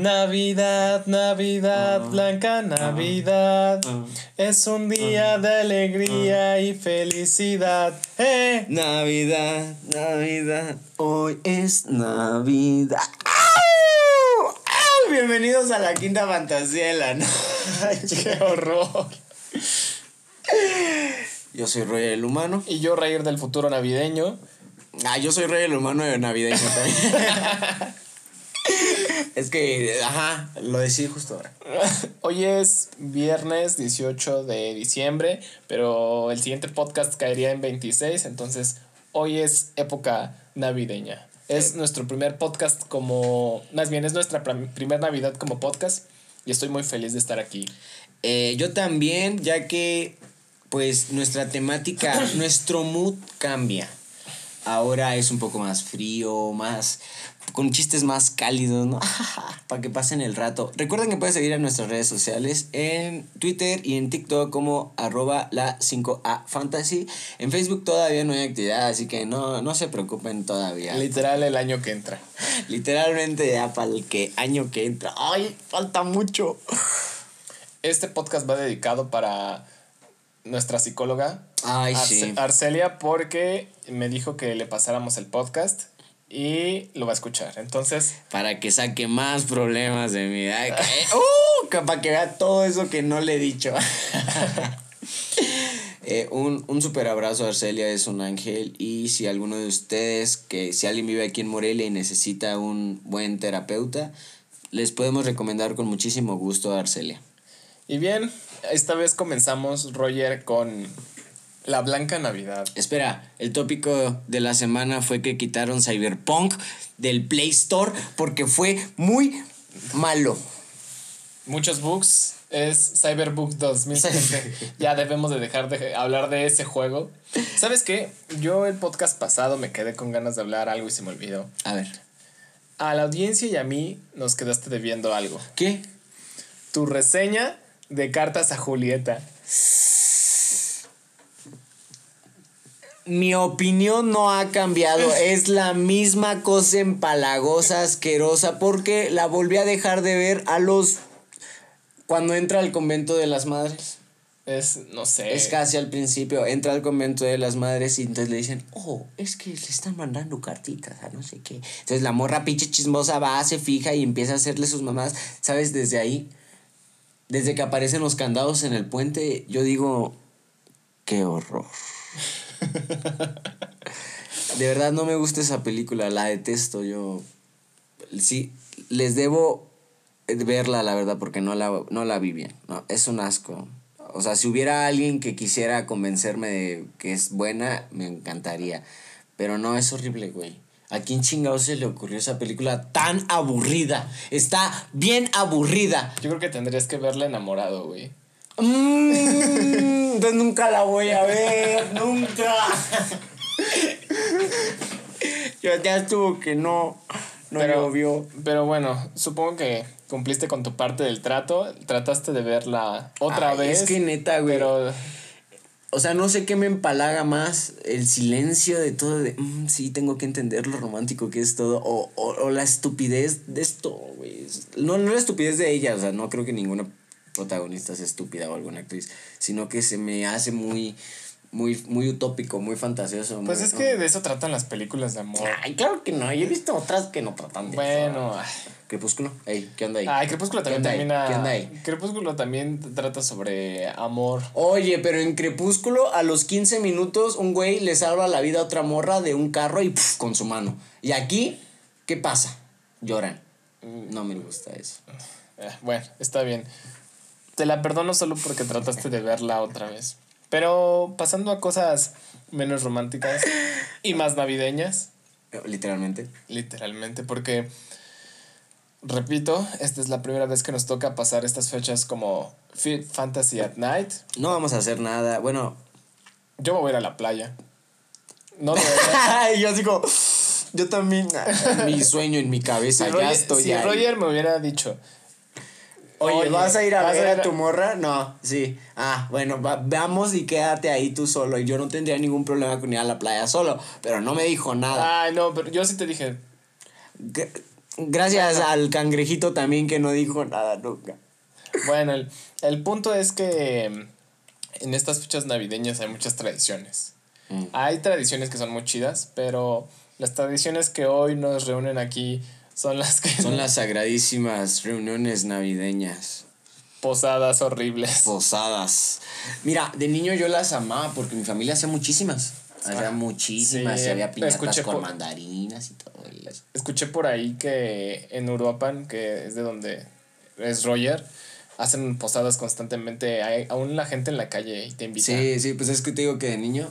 Navidad, Navidad, blanca Navidad. Es un día de alegría y felicidad. ¡Eh! Navidad, Navidad, hoy es Navidad. ¡Au! ¡Au! Bienvenidos a la quinta fantasía de la noche. ¡Qué horror! Yo soy Roy el humano. Y yo, reír del futuro navideño. Ah, yo soy Roy el humano de navideño también. es que, ajá, lo decí justo ahora. Hoy es viernes 18 de diciembre, pero el siguiente podcast caería en 26, entonces hoy es época navideña. Es nuestro primer podcast como, más bien es nuestra prim- primer Navidad como podcast y estoy muy feliz de estar aquí. Eh, yo también, ya que, pues, nuestra temática, nuestro mood cambia. Ahora es un poco más frío, más con chistes más cálidos, ¿no? Para que pasen el rato. Recuerden que pueden seguir a nuestras redes sociales en Twitter y en TikTok como arroba la 5A Fantasy. En Facebook todavía no hay actividad, así que no, no se preocupen todavía. Literal el año que entra. Literalmente ya para el que año que entra. ¡Ay! Falta mucho. Este podcast va dedicado para nuestra psicóloga Ay, Arce- sí. Arcelia porque me dijo que le pasáramos el podcast y lo va a escuchar. Entonces, Para que saque más problemas de mi vida. ¡Uh! Para que vea todo eso que no le he dicho. Eh, un, un super abrazo a Arcelia, es un ángel. Y si alguno de ustedes, que si alguien vive aquí en Morelia y necesita un buen terapeuta, les podemos recomendar con muchísimo gusto a Arcelia. Y bien, esta vez comenzamos, Roger, con la Blanca Navidad. Espera, el tópico de la semana fue que quitaron Cyberpunk del Play Store porque fue muy malo. Muchos bugs. Es Cyberbug 2007. ya debemos de dejar de hablar de ese juego. ¿Sabes qué? Yo el podcast pasado me quedé con ganas de hablar algo y se me olvidó. A ver. A la audiencia y a mí nos quedaste debiendo algo. ¿Qué? Tu reseña de cartas a Julieta. Mi opinión no ha cambiado. Es la misma cosa empalagosa, asquerosa, porque la volví a dejar de ver a los. cuando entra al convento de las madres. Es, no sé. Es casi al principio, entra al convento de las madres y entonces le dicen, oh, es que le están mandando cartitas a no sé qué. Entonces la morra pinche chismosa va, se fija y empieza a hacerle sus mamás. ¿Sabes? Desde ahí, desde que aparecen los candados en el puente, yo digo, qué horror. De verdad no me gusta esa película, la detesto yo. Sí, les debo verla, la verdad, porque no la, no la vi bien. No, es un asco. O sea, si hubiera alguien que quisiera convencerme de que es buena, me encantaría. Pero no, es horrible, güey. ¿A quién chingado se le ocurrió esa película tan aburrida? Está bien aburrida. Yo creo que tendrías que verla enamorado, güey. Mm, nunca la voy a ver, nunca. Yo ya estuvo que no, no pero, llovió. pero bueno, supongo que cumpliste con tu parte del trato. Trataste de verla otra Ay, vez. Es que neta, güey. Pero O sea, no sé qué me empalaga más, el silencio de todo, de, "Mm, sí, tengo que entender lo romántico que es todo, o, o, o la estupidez de esto, güey. No, no la estupidez de ella, o sea, no creo que ninguna protagonista sea estúpida o alguna actriz, sino que se me hace muy, muy, muy utópico, muy fantasioso. pues muy- es que de eso tratan las películas de amor. Ay, claro que no, yo he visto otras que no tratan de Bueno, eso. ay. Crepúsculo, ey, ¿qué onda ahí? Ay, Crepúsculo ¿Qué también termina. ¿Qué onda ahí? Crepúsculo también trata sobre amor. Oye, pero en Crepúsculo, a los 15 minutos, un güey le salva la vida a otra morra de un carro y puf, con su mano. Y aquí, ¿qué pasa? Lloran. No me gusta eso. Eh, bueno, está bien. Te la perdono solo porque trataste de verla otra vez. Pero pasando a cosas menos románticas y más navideñas, Literalmente. literalmente, porque, repito, esta es la primera vez que nos toca pasar estas fechas como Fit Fantasy at Night. No vamos a hacer nada. Bueno. Yo me voy a ir a la playa. No, verdad. yo digo. Yo también. Mi sueño en mi cabeza. Si ya Roger, estoy si ahí. Roger me hubiera dicho, Oye, Oye, ¿vas a ir a ¿vas ver a tu morra? No, sí. Ah, bueno, va- veamos y quédate ahí tú solo. Y yo no tendría ningún problema con ir a la playa solo. Pero no me dijo nada. ay, no, pero yo sí te dije. Gracias al cangrejito también que no dijo nada nunca. Bueno, el, el punto es que en estas fechas navideñas hay muchas tradiciones. Mm. Hay tradiciones que son muy chidas, pero las tradiciones que hoy nos reúnen aquí son las que... Son las sagradísimas reuniones navideñas. Posadas horribles. Posadas. Mira, de niño yo las amaba porque mi familia hacía muchísimas. Hacía Ah, muchísimas sí, y había piñatas escuché con por- mandarinas y todo eso. Escuché por ahí que en Uruapan, que es de donde es Roger, hacen posadas constantemente. Hay, aún la gente en la calle y te invita. Sí, sí, pues es que te digo que de niño.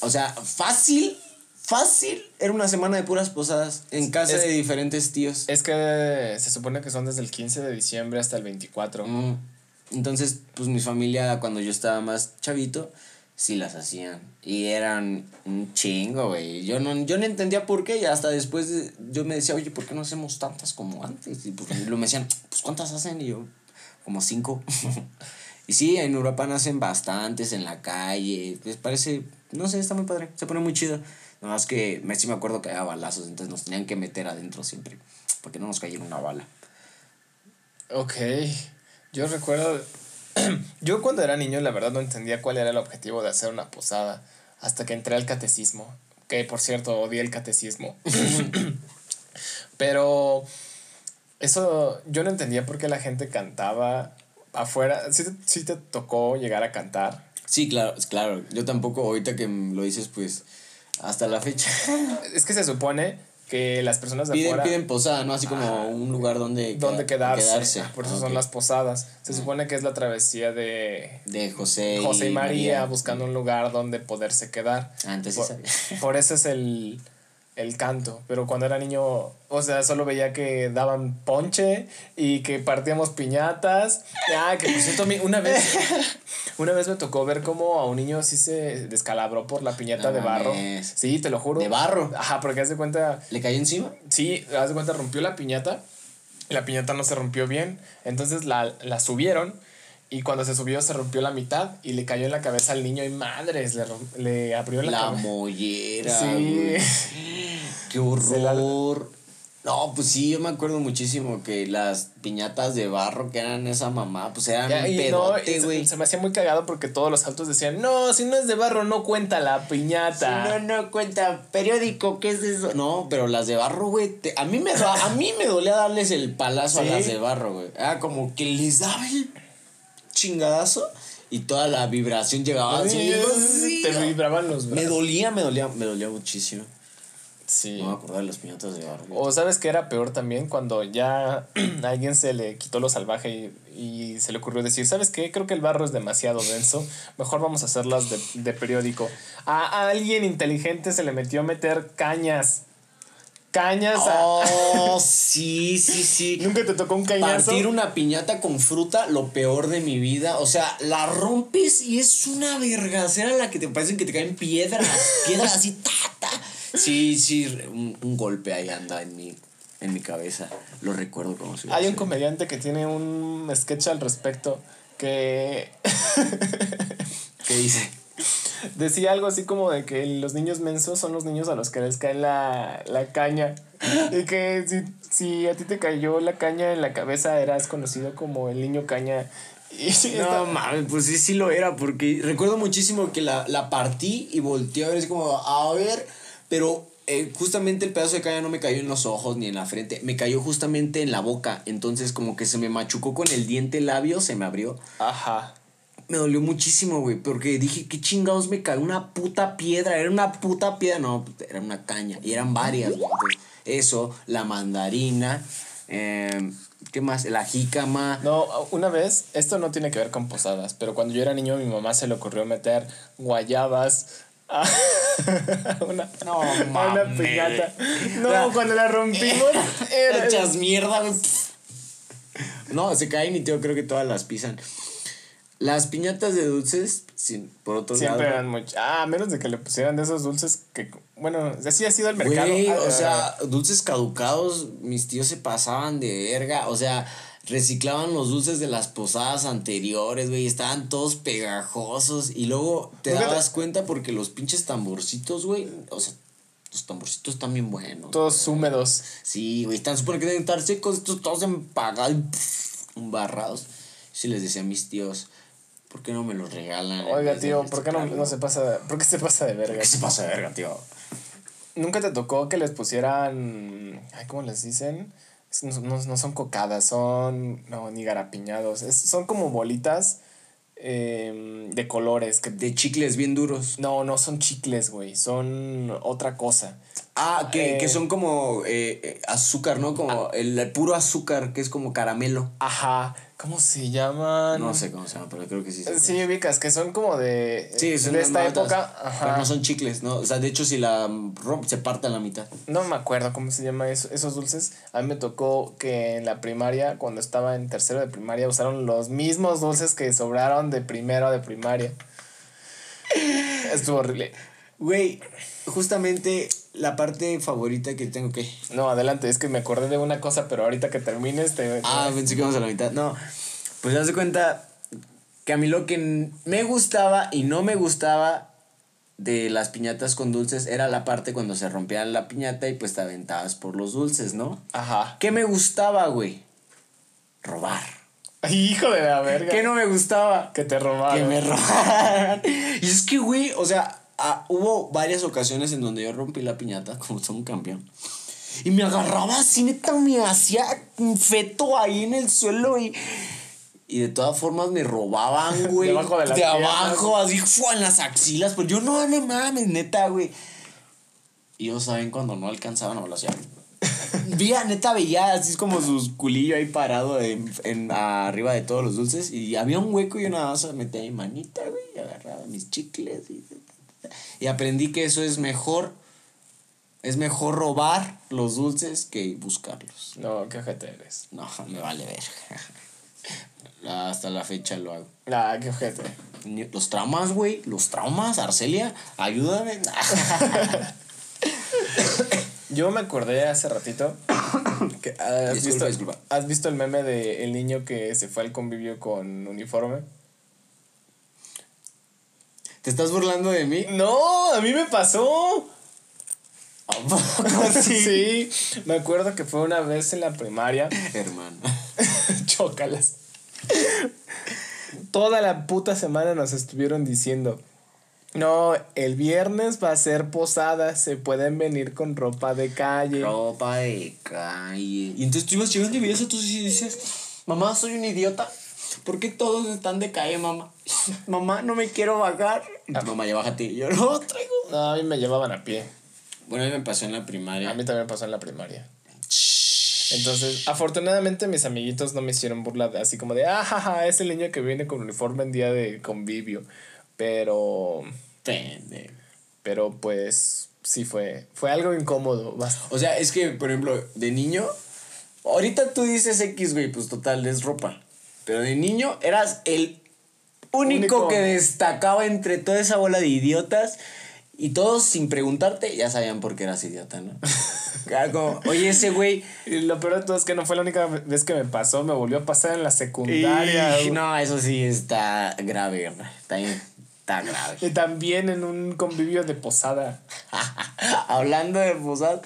O sea, fácil, fácil. Era una semana de puras posadas en casa Es- de diferentes tíos. Es que se supone que son desde el 15 de diciembre hasta el 24. Mm. Entonces, pues mi familia, cuando yo estaba más chavito, sí las hacían. Y eran un chingo, güey. Yo no, yo no entendía por qué. Y hasta después de- yo me decía, oye, ¿por qué no hacemos tantas como antes? Y pues luego me decían, pues ¿cuántas hacen? Y yo, como cinco. y sí, en Uruapan hacen bastantes en la calle. Pues parece, no sé, está muy padre. Se pone muy chido. Nada más que me, sí me acuerdo que había balazos, entonces nos tenían que meter adentro siempre. Porque no nos cayera una bala. Ok. Yo recuerdo. Yo cuando era niño, la verdad no entendía cuál era el objetivo de hacer una posada. Hasta que entré al catecismo. Que por cierto, odié el catecismo. Pero. Eso. Yo no entendía por qué la gente cantaba afuera. Sí, te- sí te tocó llegar a cantar. Sí, claro, claro. Yo tampoco, ahorita que lo dices, pues, hasta la fecha. Es que se supone que las personas de piden, afuera. piden posada, ¿no? Así como un lugar donde, donde queda- quedarse. Por eso Ah, son las posadas. Se supone que es la travesía de De José, José y María, buscando un lugar donde poderse quedar. Ah, entonces sí por, sabía. por eso es el, el canto. Pero cuando era niño, o sea, solo veía que daban ponche y que partíamos piñatas. Ah, que por cierto, una vez, una vez me tocó ver cómo a un niño sí se descalabró por la piñata No de barro. mames. Sí, te lo juro. ¿De barro? Ajá, porque haz de cuenta, ¿Le cayó encima? sí, haz de cuenta, rompió la piñata. La piñata no se rompió bien. Entonces la, la subieron. Y cuando se subió se rompió la mitad y le cayó en la cabeza al niño y madres, le, le abrió la, La cabeza. mollera. Sí. Qué horror. No, pues sí, yo me acuerdo muchísimo que las piñatas de barro que eran esa mamá, pues eran Ya, un y no, pedote, se- güey. se, me hacía muy cagado porque todos los altos decían, no, si no es de barro, no cuenta la piñata. No, no cuenta periódico, ¿qué es eso? No, pero las de barro, güey, a mí me da- a mí me dolía darles el palazo ¿Sí? a las de barro, güey. Era como que les daba el chingadazo y toda la vibración llegaba así. Sí, así, te vibraban los Me brazos. dolía, me dolía, me dolía muchísimo. Sí. No me acordaba de las piñatas de barro. güey. O sabes que era peor también cuando ya a alguien se le quitó lo salvaje y, y se le ocurrió decir, ¿sabes qué? Creo que el barro es demasiado denso, mejor vamos a hacerlas de, de periódico. A, alguien inteligente se le metió a meter cañas. Cañas. a- Oh, sí, sí, sí. ¿Nunca te tocó un cañazo? Partir una piñata con fruta, lo peor de mi vida. O sea, la rompes y es una vergacera la que te parecen que te caen piedras. Piedras así, ta. Sí, sí, un, un golpe ahí anda en mi, en mi cabeza. Lo recuerdo como si Hay un comediante que tiene un sketch al respecto que ¿Qué dice? decía algo así como de que los niños mensos son los niños a los que les cae la, la caña. Y que si, si a ti te cayó la caña en la cabeza eras conocido como el niño caña. Y No mames, pues sí, sí lo era, porque recuerdo muchísimo que la, la partí y volteé a ver, así como, a ver, pero eh, justamente el pedazo de caña no me cayó en los ojos ni en la frente, me cayó justamente en la boca, entonces como que se me machucó con el diente labio, se me abrió. Ajá. Me dolió muchísimo, güey, porque dije, ¿qué chingados me cayó? Una puta piedra, era una puta piedra, no, era una caña, y eran varias, güey. Entonces, eso, la mandarina, eh, ¿qué más? La jícama. No, una vez, esto no tiene que ver con posadas, pero cuando yo era niño a mi mamá se le ocurrió meter guayabas a una, No a una piñata. No, La- cuando la rompimos era... Echas mierda. No, se caen y yo creo que todas las pisan. Las piñatas de dulces, sí, por otro Siempre lado. eran mucho. Ah, a menos de que le pusieran de esos dulces que. Bueno, así ha sido el mercado. Güey, Ah, o ah, sea, dulces caducados, mis tíos se pasaban de verga. O sea, reciclaban los dulces de las posadas anteriores, güey. Estaban todos pegajosos. Y luego te Nunca te- dabas cuenta porque los pinches tamborcitos, güey. O sea, Los tamborcitos están bien buenos. Todos húmedos. Sí, güey, están súper que deben estar secos, estos todos empagados, embarrados. Sí les decía a mis tíos, ¿por qué no me los regalan? Oiga, de tío, ¿por qué no, reciclarlo?" no se pasa, ¿por qué se pasa de verga? ¿Qué se pasa de verga, tío? ¿Nunca te tocó que les pusieran, ay, ¿cómo les dicen? No, no- no son cocadas, son, no, ni garapiñados, es- son como bolitas em, de colores que... De chicles bien duros. No, no son chicles, güey, son otra cosa. Ah, que, Eh. que son como eh, eh, azúcar, ¿no? Como el, el puro azúcar, que es como caramelo. Ajá, ¿cómo se llaman? No sé cómo se llama, pero creo que sí. sé Sí, ubicas, que son como de, Sí, son de esta época. Ajá. Pero no son chicles, ¿no? O sea, de hecho, si la rompe, se parte a la mitad. No me acuerdo cómo se llama eso, esos dulces. A mí me tocó que en la primaria, cuando estaba en tercero de primaria, usaron los mismos dulces que sobraron de primero de primaria. Estuvo horrible. Güey, justamente la parte favorita que tengo que. No, adelante, es que me acordé de una cosa, pero ahorita que termines te... Ah, pensé que íbamos a la mitad. No, pues haz de cuenta que a mí lo que me gustaba y no me gustaba de las piñatas con dulces era la parte cuando se rompía la piñata y pues te aventabas por los dulces, ¿no? Ajá. ¿Qué me gustaba, güey? Robar. Hijo de la verga. ¿Qué no me gustaba? Que te robaron. Que me robaran. Y es que, güey, o sea, ah, hubo varias ocasiones en donde yo rompí la piñata, como soy un campeón. Y me agarraba así, neta, me hacía un feto ahí en el suelo y. Y de todas formas me robaban, güey. Debajo de las abajo, así, fue en las axilas. Pero yo, no, no mames, neta, güey. Y ellos saben cuando no alcanzaban, lo hacían. Vía, neta, veía así es como su culillo ahí parado en, en- arriba de todos los dulces. Y había un hueco y yo nada más metía mi manita, güey, y agarraba mis chicles. Y, y aprendí que eso es mejor. Es mejor robar los dulces que buscarlos. No, qué ojete eres. No, me vale ver. Hasta la fecha lo hago. Ah, qué ojete. Los traumas, güey. Los traumas, Arcelia, ayúdame. Yo me acordé hace ratito que has Disculpa, visto, disculpa. ¿Has visto el meme de el niño que se fue al convivio con uniforme? ¿Te estás burlando de mí? No, a mí me pasó. ¿A poco sí, me acuerdo que fue una vez en la primaria. Hermano. Chócalas. Toda la puta semana nos estuvieron diciendo, no, el viernes va a ser posada, se pueden venir con ropa de calle. Ropa de calle. Y entonces tú ibas llegando y veías a tus y dices, mamá, soy un idiota. ¿Por qué todos están de calle, mamá? mamá, no me quiero bajar. Ah. mamá, ya bájate. Y yo no traigo. No, a mí me llevaban a pie. Bueno, a mí me pasó en la primaria. A mí también pasó en la primaria. Entonces, afortunadamente mis amiguitos no me hicieron burla de- así como de, ah, jaja, es el niño que viene con uniforme en día de convivio. Pero, Pendejo. pero pues sí fue, fue algo incómodo. O sea, es que, por ejemplo, de niño, ahorita tú dices X, güey, pues total, es ropa. Pero de niño eras el único, Único. que destacaba entre toda esa bola de idiotas. Y todos, sin preguntarte, ya sabían por qué eras idiota, ¿no? Como, oye, ese güey. Y lo peor de todo es que no fue la única vez que me pasó, me volvió a pasar en la secundaria. Y- no, eso sí está grave. Está, está grave. Y también en un convivio de posada. Hablando de posada.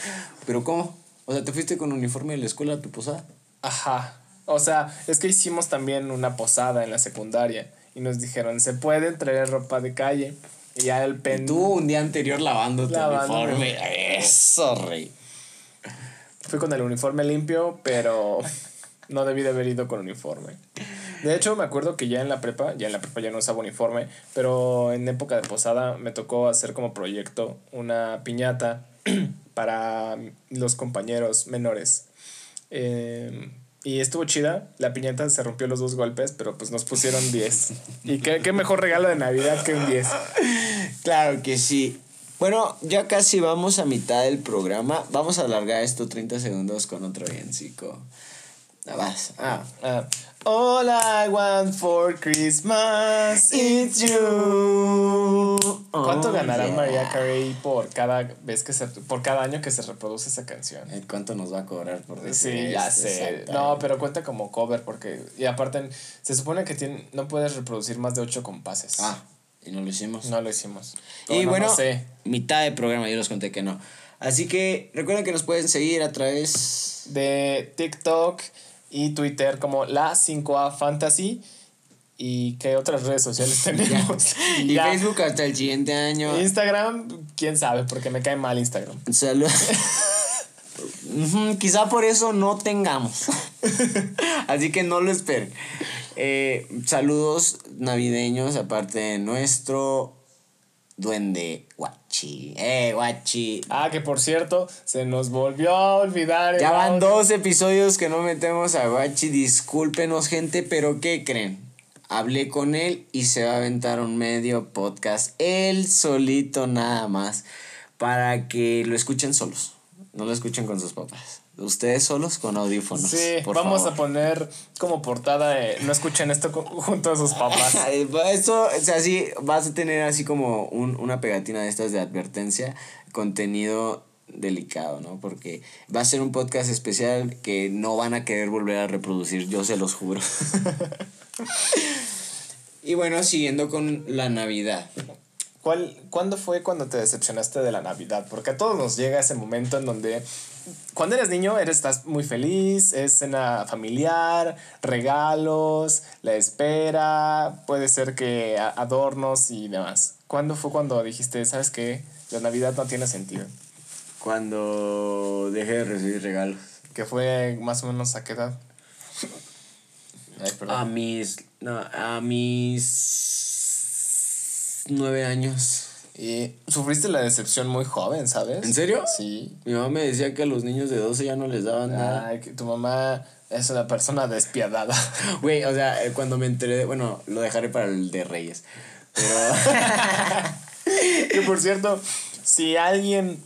¿Pero cómo? O sea, ¿te fuiste con uniforme de la escuela a tu posada? Ajá. O sea, es que hicimos también una posada en la secundaria. Y nos dijeron, se pueden traer ropa de calle. Y ya el Y pen... tú un día anterior lavando tu uniforme. Eso, rey. Fui con el uniforme limpio, pero no debí de haber ido con uniforme. De hecho, me acuerdo que ya en la prepa, ya en la prepa ya no usaba uniforme, pero en época de posada me tocó hacer como proyecto una piñata para los compañeros menores. Eh, y estuvo chida, la piñata se rompió los dos golpes, pero pues nos pusieron 10. Y qué, qué mejor regalo de Navidad que un 10. Claro que sí. Bueno, ya casi vamos a mitad del programa. Vamos a alargar esto 30 segundos con otro villancico. Ah, Vas. Ah. Ah, All I want for Christmas is you. ¿Cuánto ganará yeah. Mariah Carey por cada vez que se por cada año que se reproduce esa canción? Eh, ¿Cuánto nos va a cobrar por decir Sí, ya sé. No, pero cuenta como cover porque y aparte se supone que tiene, no puedes reproducir más de ocho compases. Ah, y no lo hicimos. No lo hicimos. Y Bueno, bueno, no sé. mitad de programa, yo les conté que no. Así que recuerden que nos pueden seguir a través de TikTok y Twitter como la 5A Fantasy. ¿Y qué otras redes sociales tenemos? y, Facebook hasta el siguiente año. Instagram, quién sabe, porque me cae mal Instagram. Saludos. Quizá por eso no tengamos. Así que no lo esperen. Eh, saludos navideños, aparte de nuestro duende Guachi. Eh, Guachi. Ah, que por cierto, se nos volvió a olvidar. Ya van dos episodios que no metemos a Guachi. Discúlpenos, gente, pero ¿qué creen? Hablé con él y se va a aventar un medio podcast, él solito nada más, para que lo escuchen solos. No lo escuchen con sus papás. Ustedes solos con audífonos. Sí, vamos a poner como portada de no escuchen esto junto a sus papás. Esto, o sea, sí, vas a tener así como un, una pegatina de estas de advertencia, contenido delicado, ¿no? Porque va a ser un podcast especial que no van a querer volver a reproducir, yo se los juro. y bueno, siguiendo con la Navidad. ¿Cuál, ¿Cuándo fue cuando te decepcionaste de la Navidad? Porque a todos nos llega ese momento en donde cuando eres niño eres, estás muy feliz, es cena familiar, regalos, la espera, puede ser que adornos y demás. ¿Cuándo fue cuando dijiste, sabes qué, la Navidad no tiene sentido? Cuando dejé de recibir regalos. ¿Que fue más o menos a qué edad? a mis, no, a mis nueve años. Y sufriste la decepción muy joven, ¿sabes? ¿En serio? Sí. Mi mamá me decía que a los niños de 12 ya no les daban nada. Ay, que tu mamá es una persona despiadada. Güey, o sea, eh, cuando me enteré, bueno, lo dejaré para el de Reyes. Pero. que por cierto, si alguien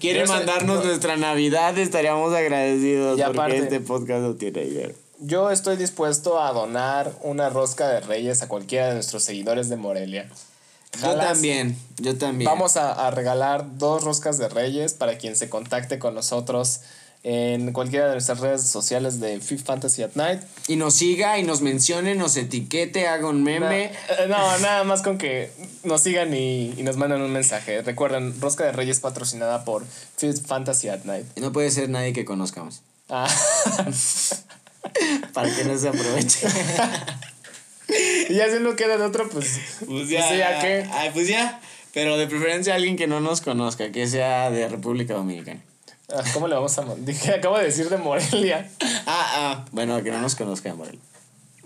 quiere mandarnos nuestra Navidad, estaríamos agradecidos y porque este podcast no tiene dinero. Yo estoy dispuesto a donar una rosca de Reyes a cualquiera de nuestros seguidores de Morelia. Yo también, yo también. Vamos a, regalar dos roscas de Reyes para quien se contacte con nosotros en cualquiera de nuestras redes sociales de Fifth Fantasy at Night. Y nos siga y nos mencione, nos etiquete, haga un meme. Eh, no, nada más con que nos sigan y, nos manden un mensaje. Recuerden, Rosca de Reyes patrocinada por Fifth Fantasy at Night. no puede ser nadie que conozcamos. Ah. para que no se aproveche. y ya si no queda de otro, pues. Pues ya. Pues ya qué. Ay, pues ya. Pero de preferencia alguien que no nos conozca, que sea de República Dominicana. Ah, ¿Cómo le vamos a.? Dije, acabo de decir de Morelia. Ah, ah. Bueno, que no nos conozca de Morelia.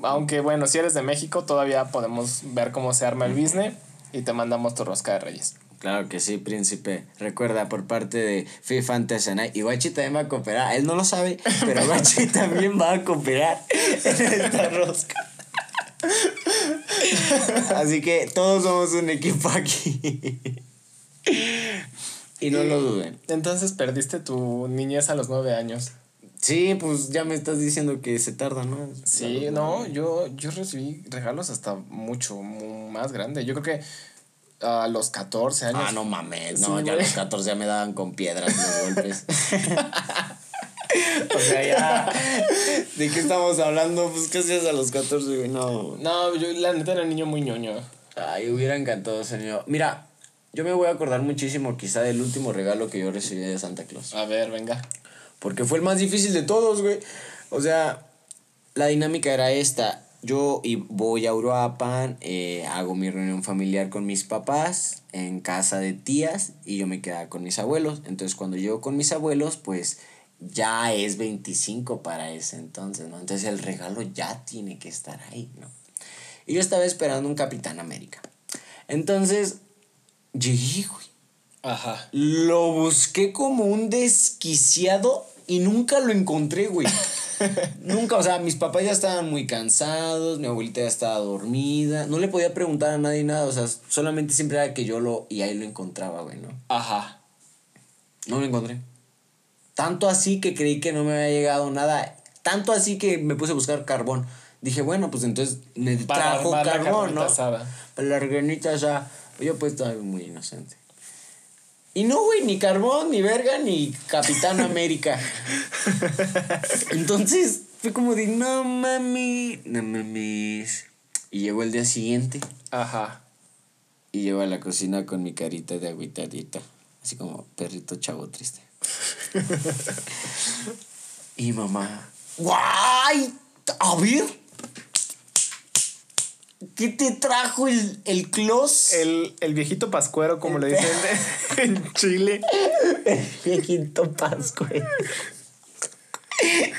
Aunque bueno, si eres de México, todavía podemos ver cómo se arma el business y te mandamos tu rosca de reyes. Claro que sí, príncipe. Recuerda, por parte de FIFA Fantasy y Guachi también va a cooperar. Él no lo sabe, pero Guachi también va a cooperar en esta rosca. Así que todos somos un equipo aquí. y no lo duden. Entonces perdiste tu niñez a los nueve años. Sí, pues ya me estás diciendo que se tarda, ¿no? Sí, no, yo, yo recibí regalos hasta mucho más grande. Yo creo que a los 14 años. Ah, no mames, no, ya a los 14 ya me daban con piedras los golpes. o sea, ya. ¿De qué estamos hablando? Pues, ¿qué hacías a los 14, güey? No. No, yo la neta era niño muy ñoño. Ay, hubiera encantado señor. Mira, yo me voy a acordar muchísimo quizá del último regalo que yo recibí de Santa Claus. A ver, venga. Porque fue el más difícil de todos, güey. O sea, la dinámica era esta. Yo voy a Uruapan, eh, hago mi reunión familiar con mis papás en casa de tías y yo me quedaba con mis abuelos. Entonces cuando llego con mis abuelos, pues ya es 25 para ese entonces, ¿no? Entonces el regalo ya tiene que estar ahí, ¿no? Y yo estaba esperando un Capitán América. Entonces, llegué, güey. Ajá. Lo busqué como un desquiciado y nunca lo encontré, güey. nunca, o sea, mis papás ya estaban muy cansados, mi abuelita ya estaba dormida. No le podía preguntar a nadie nada, o sea, solamente siempre era que yo lo. Y ahí lo encontraba, güey, ¿no? Ajá. No lo encontré. Tanto así que creí que no me había llegado nada. Tanto así que me puse a buscar carbón. Dije, bueno, pues entonces me trajo carbón, ¿no? Para la organita ya. Yo pues estaba muy inocente. Y no, güey, ni carbón, ni verga, ni Capitán América. Entonces fue como de, no mami, no mames. Y llegó el día siguiente. Ajá. Y llego a la cocina con mi carita de agüitadita. Así como perrito chavo triste. Y mamá, ¡guay! A ver. ¿Qué te trajo el, el clos? El, el viejito pascuero, como le dicen en Chile. El viejito pascuero.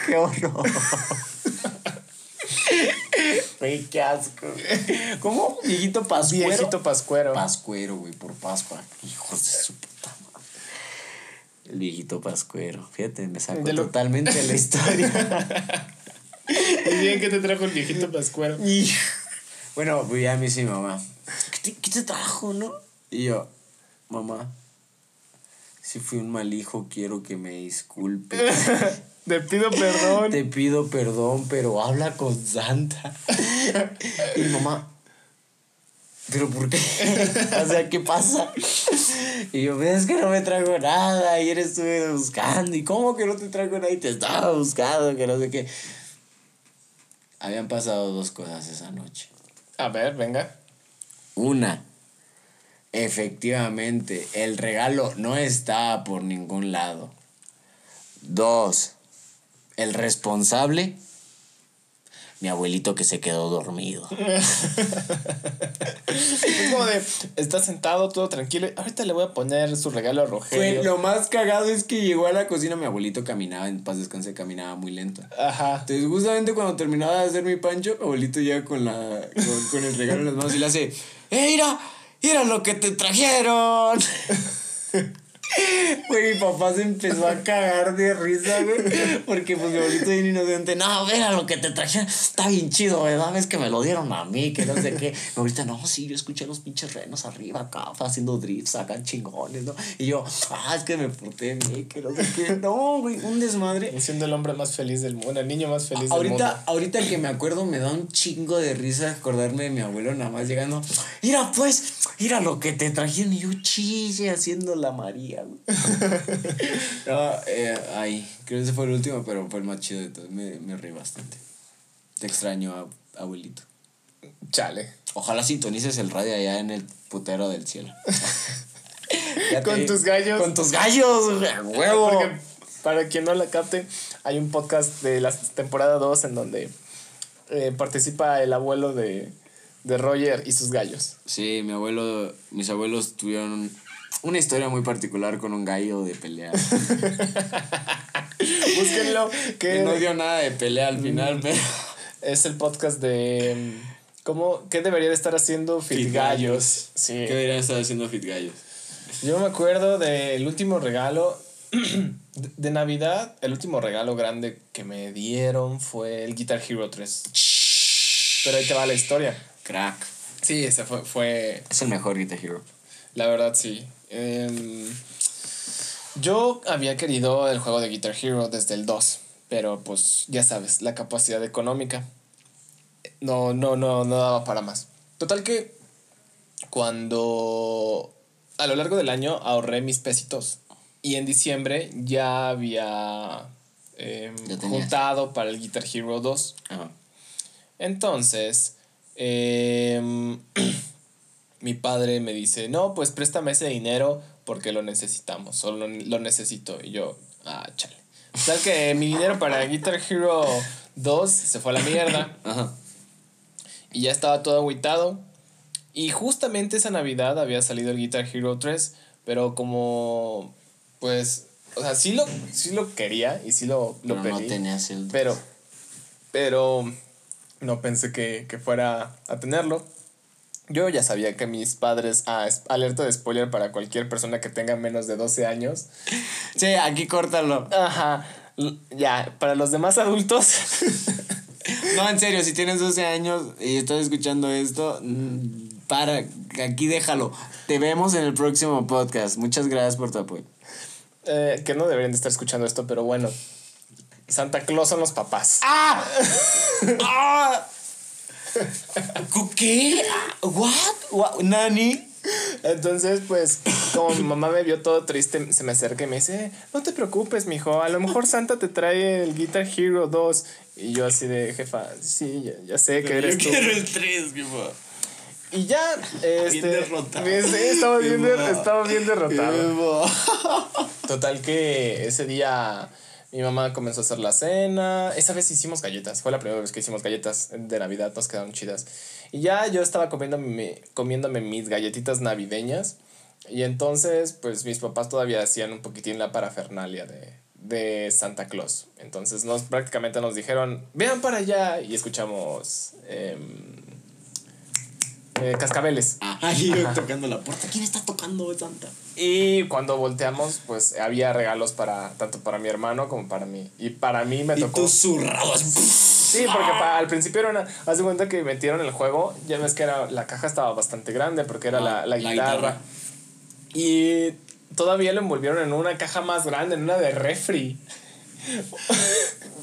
Qué horror. Güey, qué asco. ¿Cómo? Viejito pascuero. Viejito pascuero. Pascuero, güey, por Pascua. Hijos de su. El viejito pascuero. Fíjate, me sacó De lo- totalmente de la historia. Muy bien, ¿qué te trajo el viejito pascuero? Y- bueno, pues ya me dice mi mamá, ¿qué te, qué te trajo, no? Y yo, mamá, si fui un mal hijo, quiero que me disculpe. Te pido perdón. Te pido perdón, pero habla con Santa. y mamá, ¿pero por qué? o sea, ¿qué pasa? Y yo, ves que no me trajo nada, ayer estuve buscando. ¿Y cómo que no te trajo nada? Y te estaba buscando, que no sé qué. Habían pasado dos cosas esa noche. A ver, venga. Una, efectivamente, el regalo no estaba por ningún lado. Dos, el responsable, mi abuelito que se quedó dormido. Es como de, está sentado todo tranquilo. Ahorita le voy a poner su regalo a Fue, Rogelio. lo más cagado es que llegó a la cocina, mi abuelito caminaba, en paz descanse, caminaba muy lento. Ajá. Entonces, justamente cuando terminaba de hacer mi pancho, mi abuelito llega con, la, con, con el regalo en las manos y le hace: ¡Eh, mira! ¡Mira lo que te trajeron! Güey, mi papá se empezó a cagar de risa, güey. Porque, pues, mi abuelito bien inocente. No, mira lo que te trajeron. Está bien chido, ¿verdad? Ves que me lo dieron a mí, que no sé qué. Mi abuelita, no, sí, yo escuché los pinches renos arriba acá, haciendo drifts acá chingones, ¿no? Y yo, ah, es que me porté bien, que no sé qué. No, güey, un desmadre. Siendo el hombre más feliz del mundo, el niño más feliz del mundo. Ahorita, ahorita que me acuerdo me da un chingo de risa acordarme de mi abuelo nada más llegando. Mira pues, mira lo que te trajeron y yo chille haciendo la María, güey. no, eh, ay, creo que ese fue el último, pero fue el más chido de todos. Me, me reí bastante. Te extraño, ab- abuelito. Chale. Ojalá sintonices el radio allá en el putero del cielo. Te- Con tus gallos. Con tus gallos, güey, huevo. Porque, para quien no la capte, hay un podcast de la temporada 2 en donde eh, participa el abuelo de, de Roger y sus gallos. Sí, mi abuelo, mis abuelos tuvieron una historia muy particular con un gallo de pelea. Búsquenlo, que no dio nada de pelea al final, pero. es el podcast de... mm, ¿Cómo? ¿Qué debería de estar haciendo Fit, Fit. Sí. ¿Qué deberían estar haciendo Fit Gallos? Yo me acuerdo del último regalo de, de Navidad. El último regalo grande que me dieron fue el Guitar Hero 3. Pero ahí te va la historia. Crack. Sí, ese fue, fue Es el mejor Guitar Hero. la verdad sí. Em, yo había querido el juego de Guitar Hero desde el 2, pero pues ya sabes, la capacidad económica no, no, no, no daba para más. Total que cuando a lo largo del año ahorré mis pesitos y en diciembre ya había em, juntado para el Guitar Hero 2. Ajá. Entonces, em, mi padre me dice, no, pues préstame ese dinero porque lo necesitamos, solo lo, necesito. Y yo, ah, chale. Tal que mi dinero para Guitar Hero 2 se fue a la mierda Ajá. y ya estaba todo agüitado. Y justamente esa Navidad había salido el Guitar Hero 3, pero como, pues, o sea, sí lo, sí lo quería y sí lo, lo Pero no pedí. tenías el. Pero, pero no pensé que, que fuera a tenerlo. Yo ya sabía que mis padres, ah, alerta de spoiler para cualquier persona que tenga menos de 12 años. Sí, aquí córtalo. Ajá, ya, para los demás adultos. No, en serio, si tienes 12 años y estás escuchando esto, mm, para, aquí déjalo. Te vemos en el próximo podcast. Muchas gracias por tu apoyo. eh, que no deberían de estar escuchando esto, pero bueno. Santa Claus son los papás. ¡Ah! ¡Ah! ¿Qué? ¿What? What? ¿Nani? Entonces, pues, como mi mamá me vio todo triste, se me acerca y me dice, no te preocupes, mijo, a lo mejor Santa te trae el Guitar Hero 2. Y yo así de, jefa, sí, ya, ya sé que eres tú. el 3, Y ya, este. derrotado. Sí, estaba bien, va. estaba bien derrotado. Total que ese día mi mamá comenzó a hacer la cena. Esa vez hicimos galletas. Fue la primera vez que hicimos galletas de Navidad. Nos quedaron chidas. Y ya yo estaba comiéndome, comiéndome mis galletitas navideñas. Y entonces, pues mis papás todavía hacían un poquitín la parafernalia de, de Santa Claus. Entonces nos prácticamente nos dijeron, vean para allá. Y escuchamos em, eh, cascabeles. Ahí tocando la puerta. ¿Quién está tocando Santa? Y cuando volteamos, pues había regalos para tanto para mi hermano como para mí. Y para mí me Y tocó. tú zurrado así. Sí, porque al principio era una. Haz de cuenta que metieron el juego. Ya ves que era, la caja estaba bastante grande porque era la, la La guitarra. guitarra. Y todavía lo envolvieron en una caja más grande, en una de refri.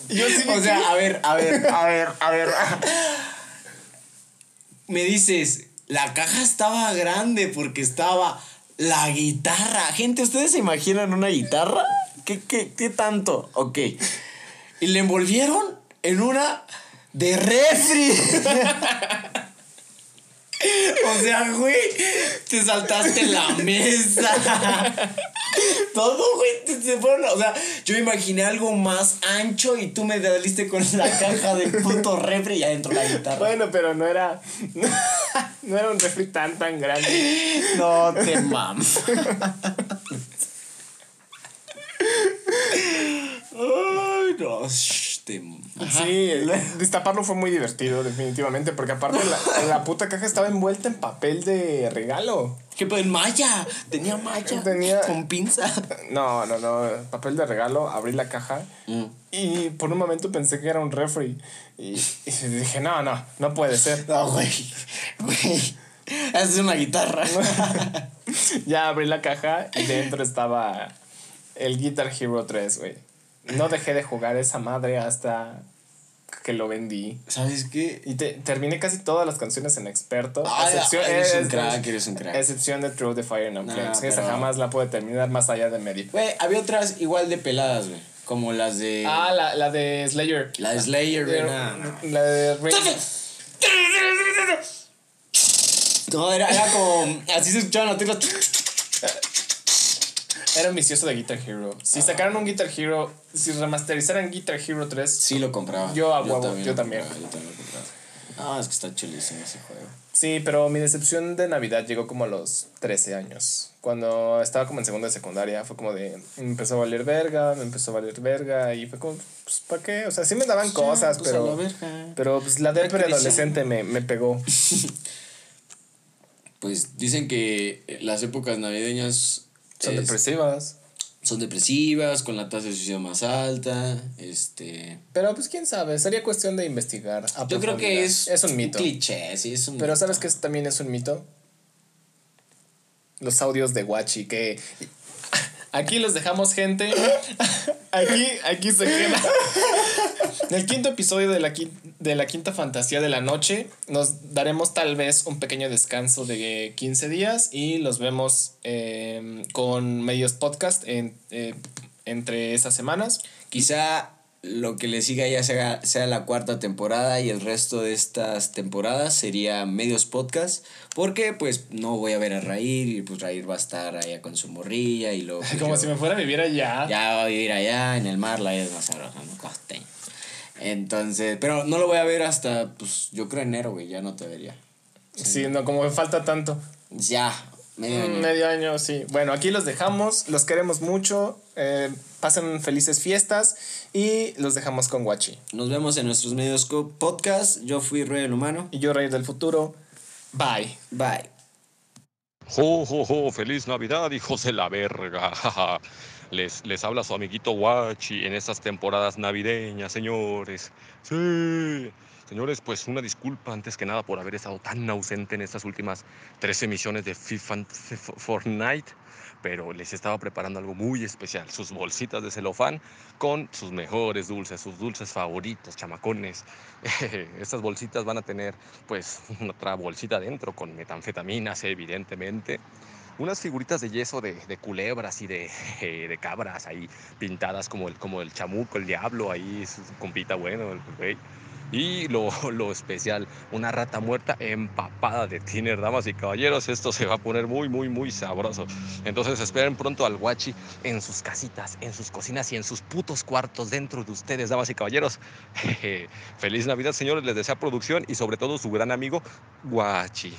Yo sí O sea, a ver, a ver, a ver, a ver. Me dices, la caja estaba grande porque estaba la guitarra. Gente, ¿ustedes se imaginan una guitarra? ¿Qué, qué, qué tanto? Ok. Y le envolvieron en una de refri. O sea, güey, te saltaste la mesa. Todo, güey, te, se fueron. O sea, yo imaginé algo más ancho y tú me saliste con la caja de puto refri y adentro la guitarra. Bueno, pero no era. No era un refri tan tan grande. No te mames. Ay, no, shh, te Sí, destaparlo fue muy divertido, definitivamente, porque aparte la, la puta caja estaba envuelta en papel de regalo. ¿Qué pues malla? Tenía malla. Tenía- Con pinza. No, no, no, papel de regalo, abrí la caja y por un momento pensé que era un refri. Y, y dije, no, no, no puede ser. No, güey. Güey. Es una guitarra. Ya abrí la caja y dentro estaba el Guitar Hero 3, güey. No dejé de jugar esa madre hasta que lo vendí. ¿Sabes qué? Y te, terminé casi todas las canciones en experto. Ay, excepción, eres un es- crack, eres un crack. Excepción de Through the Fire No, Flames. Esa jamás la puede terminar más allá de medio. Güey, había otras igual de peladas, güey. Como las de. Ah, la, la de Slayer. la de Slayer, güey. La, la de Ring- No, era, era como. Así se escuchaban las teclas. Era un vicioso de Guitar Hero. Si sacaran un Guitar Hero, si remasterizaran Guitar Hero 3, Sí lo compraba. Yo a huevo, yo también. compraba, yo también lo compraba. Ah, es que está chulísimo ese juego. Sí, pero mi decepción de Navidad llegó como a los 13 años. Cuando estaba como en segunda de secundaria, fue como de. Me empezó a valer verga, me empezó a valer verga, y fue como, pues, ¿para qué? O sea, sí me daban cosas, pues, a pero. la verga. Pero pues la de Recreación. preadolescente me, me pegó. Pues dicen que las épocas navideñas Son es- depresivas. son depresivas, con la tasa de suicidio más alta. Este. Pero pues quién sabe, sería cuestión de investigar. a Yo creo que es. Es un mito. cliché, sí, es un Pero mito. ¿sabes qué es- también es un mito? Los audios de Guachi, que aquí los dejamos, gente. Aquí, aquí se queda. En el quinto episodio de la, de la quinta fantasía de la noche, nos daremos tal vez un pequeño descanso de 15 días y los vemos eh, con medios podcast en, eh, entre esas semanas. Quizá lo que le siga ya sea, sea la cuarta temporada y el resto de estas temporadas sería medios podcast. Porque pues no voy a ver a Raír y pues Raír va a estar allá con su morrilla y luego... pues, Como yo- si me fuera a vivir allá. Ya voy a ir allá en el mar, la es más sabrosa, ¿no? Costeño. Entonces, pero no lo voy a ver hasta, pues yo creo enero, güey, ya no te vería. Sí, no, como me falta tanto. Ya, medio año. Mm, Medio año, sí. Bueno, aquí los dejamos, los queremos mucho, eh, pasen felices fiestas y los dejamos con Guachi. Nos vemos en nuestros medios podcast. Yo fui Rey el Humano. Y yo, Rey del Futuro, bye. Bye. Jo, jo, jo, feliz Navidad, hijos de la verga. Les, les habla su amiguito Guachi en estas temporadas navideñas, señores. Sí. Señores, pues una disculpa antes que nada por haber estado tan ausente en estas últimas tres emisiones de FIFA Fortnite, pero les estaba preparando algo muy especial, sus bolsitas de celofán con sus mejores dulces, sus dulces favoritos, chamacones. Estas bolsitas van a tener pues otra bolsita dentro con metanfetaminas, evidentemente. Unas figuritas de yeso de, de culebras y de, eh, de cabras ahí pintadas como el, como el chamuco, el diablo, ahí su compita bueno, el. Y lo, lo especial, una rata muerta empapada de tiner, damas y caballeros. Esto se va a poner muy, muy, muy sabroso. Entonces esperen pronto al guachi en sus casitas, en sus cocinas y en sus putos cuartos dentro de ustedes, damas y caballeros. Feliz Navidad, señores. Les desea producción y sobre todo su gran amigo Guachi.